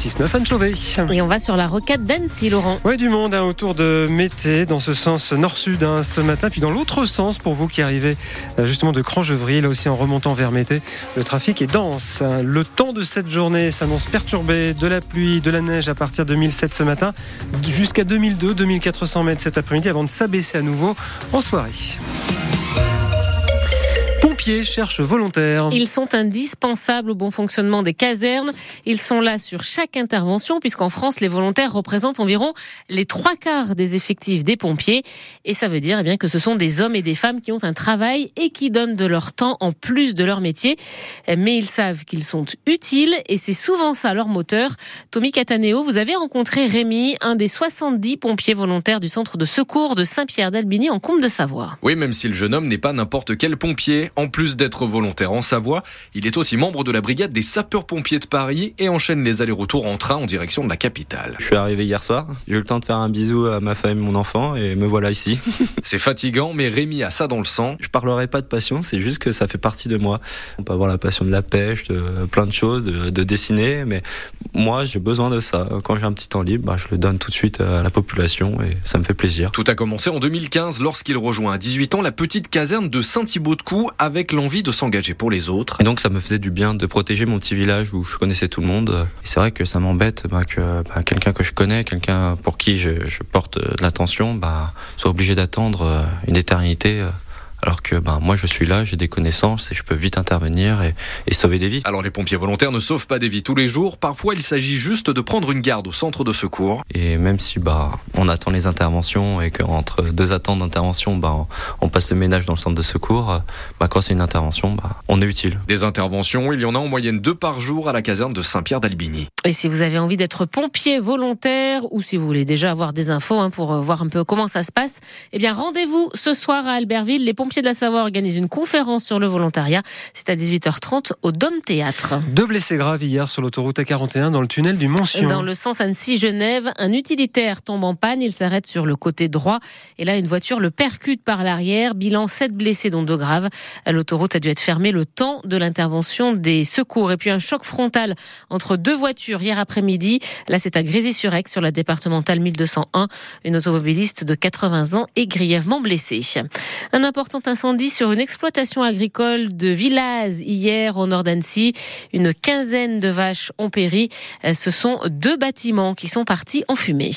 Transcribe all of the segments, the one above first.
6-9 Anne Chauvet. Et on va sur la rocade d'Annecy, Laurent. Oui, du monde hein, autour de Mété, dans ce sens nord-sud hein, ce matin, puis dans l'autre sens pour vous qui arrivez euh, justement de Crangevry, là aussi en remontant vers Mété. Le trafic est dense. Hein. Le temps de cette journée s'annonce perturbé, de la pluie, de la neige à partir de 1007 ce matin, jusqu'à 2002, 2400 mètres cet après-midi avant de s'abaisser à nouveau en soirée pompiers cherchent volontaires. Ils sont indispensables au bon fonctionnement des casernes. Ils sont là sur chaque intervention, puisqu'en France, les volontaires représentent environ les trois quarts des effectifs des pompiers. Et ça veut dire eh bien, que ce sont des hommes et des femmes qui ont un travail et qui donnent de leur temps en plus de leur métier. Mais ils savent qu'ils sont utiles et c'est souvent ça leur moteur. Tommy Cataneo, vous avez rencontré Rémi, un des 70 pompiers volontaires du centre de secours de Saint-Pierre d'Albigny en Comte de Savoie. Oui, même si le jeune homme n'est pas n'importe quel pompier. En plus d'être volontaire en Savoie, il est aussi membre de la brigade des sapeurs-pompiers de Paris et enchaîne les allers-retours en train en direction de la capitale. Je suis arrivé hier soir, j'ai eu le temps de faire un bisou à ma femme et mon enfant et me voilà ici. c'est fatigant, mais Rémi a ça dans le sang. Je parlerai pas de passion, c'est juste que ça fait partie de moi. On peut avoir la passion de la pêche, de plein de choses, de, dessiner, mais moi j'ai besoin de ça. Quand j'ai un petit temps libre, bah, je le donne tout de suite à la population et ça me fait plaisir. Tout a commencé en 2015 lorsqu'il rejoint à 18 ans la petite caserne de Saint-Thibaud-de-Cou avec l'envie de s'engager pour les autres. Et donc ça me faisait du bien de protéger mon petit village où je connaissais tout le monde. C'est vrai que ça m'embête bah, que bah, quelqu'un que je connais, quelqu'un pour qui je, je porte de l'attention, bah, soit obligé d'attendre euh, une éternité euh, alors que ben, moi je suis là, j'ai des connaissances et je peux vite intervenir et, et, sauver des vies. Alors les pompiers volontaires ne sauvent pas des vies tous les jours, parfois il s'agit juste de prendre une garde au centre de secours. Et même si bah, on attend les interventions et qu'entre deux attentes d'intervention, bah, on passe le ménage dans le centre de secours, bah, quand c'est une intervention, bah, on est utile. Des interventions, il y en a en moyenne deux par jour à la caserne de Saint-Pierre d'Albigny. Et si vous avez envie d'être pompier volontaire ou si vous voulez déjà avoir des infos hein, pour euh, voir un peu comment ça se passe, eh bien rendez-vous ce soir à Albertville. Les pompiers de la Savoie organisent une conférence sur le volontariat. C'est à 18h30 au Dôme Théâtre. Deux blessés graves hier sur l'autoroute A41 dans le tunnel du Mont-Sion. Dans le sens Annecy-Genève, un utilitaire tombe en panne. Il s'arrête sur le côté droit et là une voiture le percute par l'arrière. Bilan 7 blessés dont deux graves. L'autoroute a dû être fermée le temps de l'intervention des secours et puis un choc frontal entre deux voitures hier après-midi. Là c'est à Grésy-sur-Aix sur la départementale 1201. Une automobiliste de 80 ans est grièvement blessée. Un important incendie sur une exploitation agricole de Villaz hier au nord d'Annecy. Une quinzaine de vaches ont péri. Ce sont deux bâtiments qui sont partis en fumée.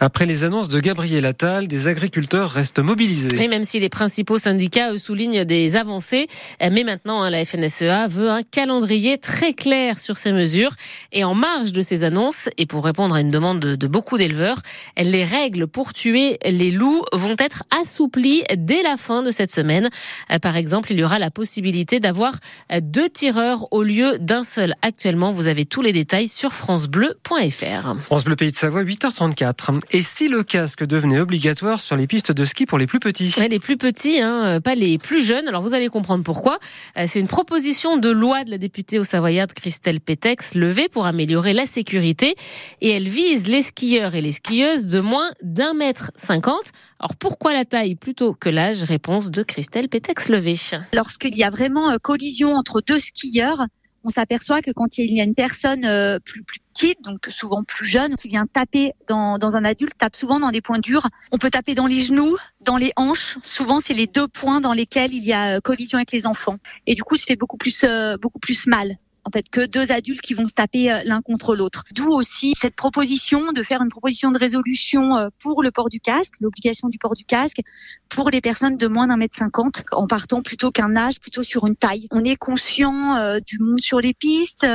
Après les annonces de Gabriel Attal, des agriculteurs restent mobilisés. Et même si les principaux syndicats eux, soulignent des avancées, mais maintenant hein, la FNSEA veut un calendrier très clair sur ces mesures. Et en marge de ces annonces, et pour répondre à une demande de, de beaucoup d'éleveurs, les règles pour tuer les loups vont être assouplies dès la fin de cette semaine. Euh, par exemple, il y aura la possibilité d'avoir euh, deux tireurs au lieu d'un seul. Actuellement, vous avez tous les détails sur francebleu.fr. France Bleu Pays de Savoie, 8h34. Et si le casque devenait obligatoire sur les pistes de ski pour les plus petits? Les plus petits, hein, euh, pas les plus jeunes. Alors vous allez comprendre pourquoi. C'est une proposition de loi de la députée au Savoyarde Christelle Pétex levée pour améliorer la sécurité et elle vise les skieurs et les skieuses de moins d'un mètre cinquante. Alors pourquoi la taille plutôt que l'âge? Réponse de Christelle Pétex-Levé. Lorsqu'il y a vraiment euh, collision entre deux skieurs, on s'aperçoit que quand il y a une personne euh, plus, petite, donc souvent plus jeune, qui vient taper dans, dans, un adulte, tape souvent dans des points durs. On peut taper dans les genoux, dans les hanches. Souvent, c'est les deux points dans lesquels il y a euh, collision avec les enfants. Et du coup, ça fait beaucoup plus, beaucoup plus mal en fait que deux adultes qui vont se taper euh, l'un contre l'autre. D'où aussi cette proposition de faire une proposition de résolution euh, pour le port du casque, l'obligation du port du casque pour les personnes de moins d'un mètre cinquante, en partant plutôt qu'un âge, plutôt sur une taille. On est conscient euh, du monde sur les pistes,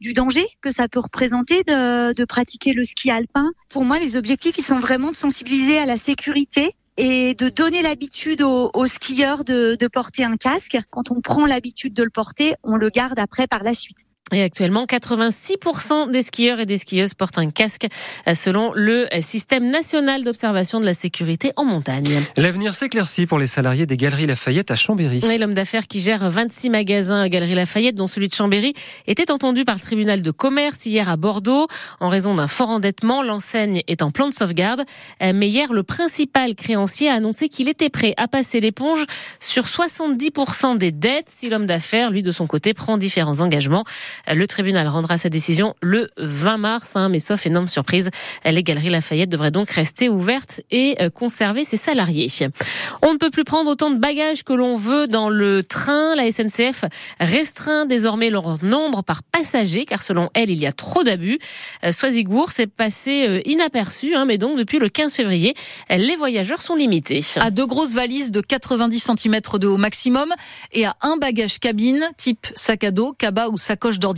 du danger que ça peut représenter de, de pratiquer le ski alpin. Pour moi, les objectifs, ils sont vraiment de sensibiliser à la sécurité et de donner l'habitude aux, skieurs de, porter un casque. Quand on prend l'habitude de le porter, on le garde après par la suite. Et actuellement, 86% des skieurs et des skieuses portent un casque selon le système national d'observation de la sécurité en montagne. L'avenir s'éclaircit pour les salariés des Galeries Lafayette à Chambéry. L'homme d'affaires qui gère 26 magasins à Galeries Lafayette, dont celui de Chambéry, était entendu par le tribunal de commerce hier à Bordeaux en raison d'un fort endettement. L'enseigne est en plan de sauvegarde. Mais hier, le principal créancier a annoncé qu'il était prêt à passer l'éponge sur 70% des dettes si l'homme d'affaires, lui, de son côté, prend différents engagements. Le tribunal rendra sa décision le 20 mars, hein, mais sauf énorme surprise, les galeries Lafayette devraient donc rester ouvertes et euh, conserver ses salariés. On ne peut plus prendre autant de bagages que l'on veut dans le train. La SNCF restreint désormais leur nombre par passager, car selon elle, il y a trop d'abus. Euh, Soisigbourg s'est passé euh, inaperçu, hein, mais donc depuis le 15 février, les voyageurs sont limités. À deux grosses valises de 90 cm de haut maximum et à un bagage cabine type sac à dos, cabas ou sacoche d'ordinateur.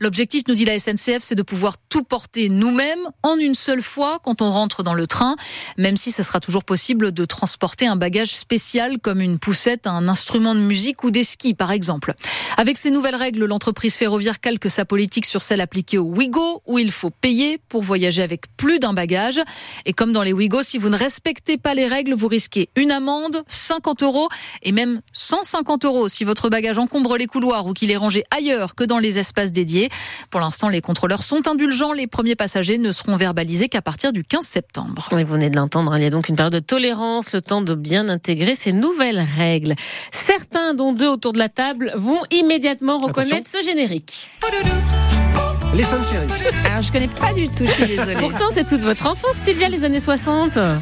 L'objectif, nous dit la SNCF, c'est de pouvoir tout porter nous-mêmes en une seule fois quand on rentre dans le train, même si ce sera toujours possible de transporter un bagage spécial comme une poussette, un instrument de musique ou des skis par exemple. Avec ces nouvelles règles, l'entreprise ferroviaire calque sa politique sur celle appliquée au Ouigo où il faut payer pour voyager avec plus d'un bagage. Et comme dans les Ouigo, si vous ne respectez pas les règles, vous risquez une amende, 50 euros et même 150 euros si votre bagage encombre les couloirs ou qu'il est rangé ailleurs que dans les espaces dédiés. Pour l'instant, les contrôleurs sont indulgents. Les premiers passagers ne seront verbalisés qu'à partir du 15 septembre. vous venez de l'entendre, il y a donc une période de tolérance, le temps de bien intégrer ces nouvelles règles. Certains, dont deux autour de la table, vont immédiatement reconnaître ce générique. Les Saintes Chéries. Alors, je connais pas du tout, je suis désolée. Pourtant, c'est toute votre enfance, Sylvia, les années 60. Ah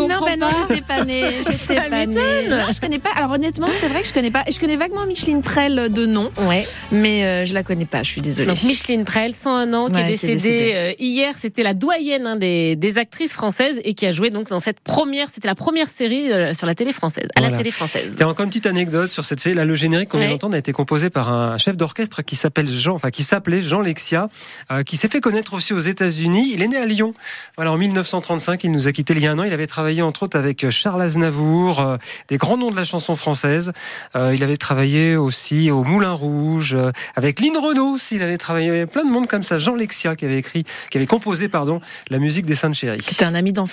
non, ben non, j'étais pas née. J'étais pas née. Non, je connais pas. Alors, honnêtement, c'est vrai que je connais pas. Je connais vaguement Micheline Prel de nom. Ouais. Mais euh, je la connais pas, je suis désolée. Donc, Micheline Prel, 101 ans, qui est Ouais, qui est décédée décédée. euh, hier. C'était la doyenne hein, des, des actrices françaises et qui a joué donc dans cette première, c'était la première série euh, sur la télé française, à la télé française. Tiens, encore une petite anecdote sur cette série. Là, le générique qu'on vient Ouais. d'entendre a été composé par un chef d'orchestre qui s'appelle Jean, enfin qui s'appelait Jean Lexia, euh, qui s'est fait connaître aussi aux États-Unis. Il est né à Lyon. Voilà, en 1935, il nous a quitté il y a un an. Il avait travaillé entre autres avec Charles Aznavour, euh, des grands noms de la chanson française. Euh, il avait travaillé aussi au Moulin Rouge, euh, avec Lynn Renault. Il avait travaillé avec plein de monde comme ça. Jean Lexia qui avait écrit, qui avait composé, pardon, la musique des Saintes Chéries. C'était un ami d'enfance.